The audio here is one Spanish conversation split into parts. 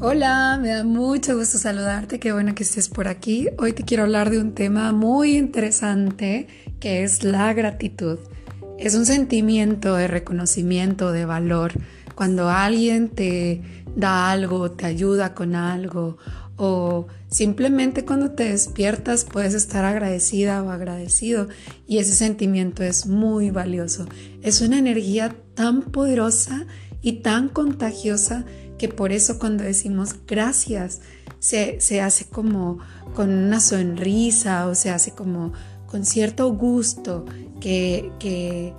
Hola, me da mucho gusto saludarte, qué bueno que estés por aquí. Hoy te quiero hablar de un tema muy interesante que es la gratitud. Es un sentimiento de reconocimiento, de valor. Cuando alguien te da algo, te ayuda con algo o simplemente cuando te despiertas puedes estar agradecida o agradecido y ese sentimiento es muy valioso. Es una energía tan poderosa y tan contagiosa que por eso cuando decimos gracias se, hace como con una sonrisa o se hace como con cierto gusto que, que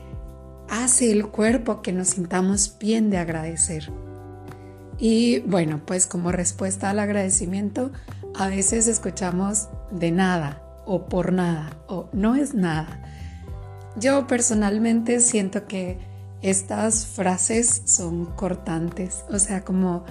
hace el cuerpo que nos sintamos bien de agradecer. Y bueno, pues como respuesta al agradecimiento, a veces escuchamos de nada o por nada o no es nada. Yo personalmente siento que estas frases son cortantes, o sea, como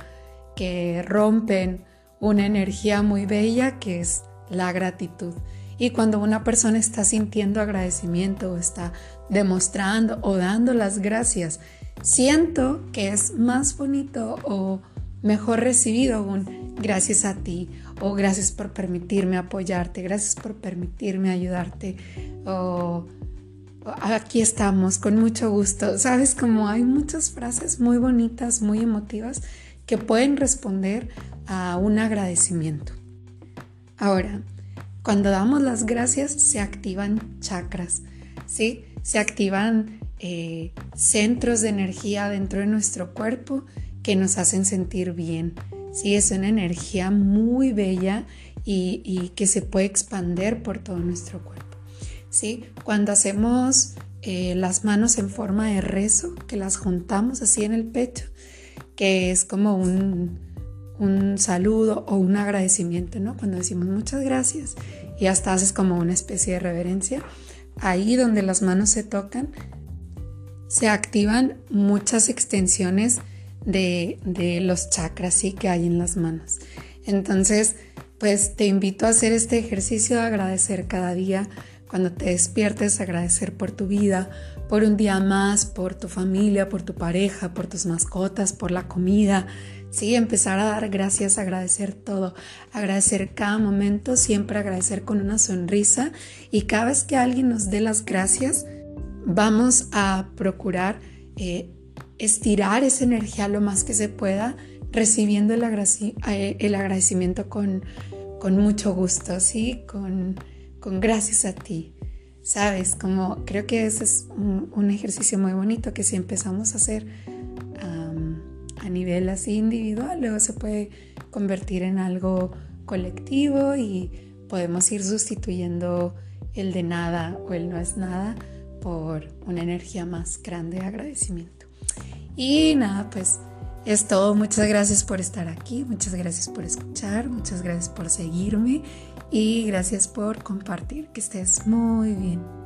que rompen una energía muy bella que es la gratitud. Y cuando una persona está sintiendo agradecimiento o está demostrando o dando las gracias, siento que es más bonito o mejor recibido un gracias a ti o gracias por permitirme apoyarte, gracias por permitirme ayudarte o aquí estamos con mucho gusto. Sabes, como hay muchas frases muy bonitas, muy emotivas que pueden responder a un agradecimiento. Ahora, cuando damos las gracias se activan chakras, ¿sí? Se activan eh, centros de energía dentro de nuestro cuerpo que nos hacen sentir bien. Sí, es una energía muy bella y, y que se puede expander por todo nuestro cuerpo. ¿Sí? Cuando hacemos eh, las manos en forma de rezo, que las juntamos así en el pecho, que es como un, un saludo o un agradecimiento, ¿no? Cuando decimos muchas gracias y hasta haces como una especie de reverencia, ahí donde las manos se tocan, se activan muchas extensiones de, de los chakras ¿sí? que hay en las manos. Entonces, pues te invito a hacer este ejercicio de agradecer cada día cuando te despiertes, agradecer por tu vida, por un día más, por tu familia, por tu pareja, por tus mascotas, por la comida. Sí, empezar a dar gracias, agradecer todo, agradecer cada momento, siempre agradecer con una sonrisa y cada vez que alguien nos dé las gracias, vamos a procurar eh, estirar esa energía lo más que se pueda, recibiendo el, eh, el agradecimiento con, con mucho gusto, ¿sí? Con, con gracias a ti. Sabes, como creo que ese es un, ejercicio muy bonito que si empezamos a hacer a nivel así individual, luego se puede convertir en algo colectivo y podemos ir sustituyendo el de nada o el no es nada por una energía más grande de agradecimiento. Y nada, pues es todo. Muchas gracias por estar aquí, muchas gracias por escuchar, muchas gracias por seguirme y gracias por compartir. Que estés muy bien.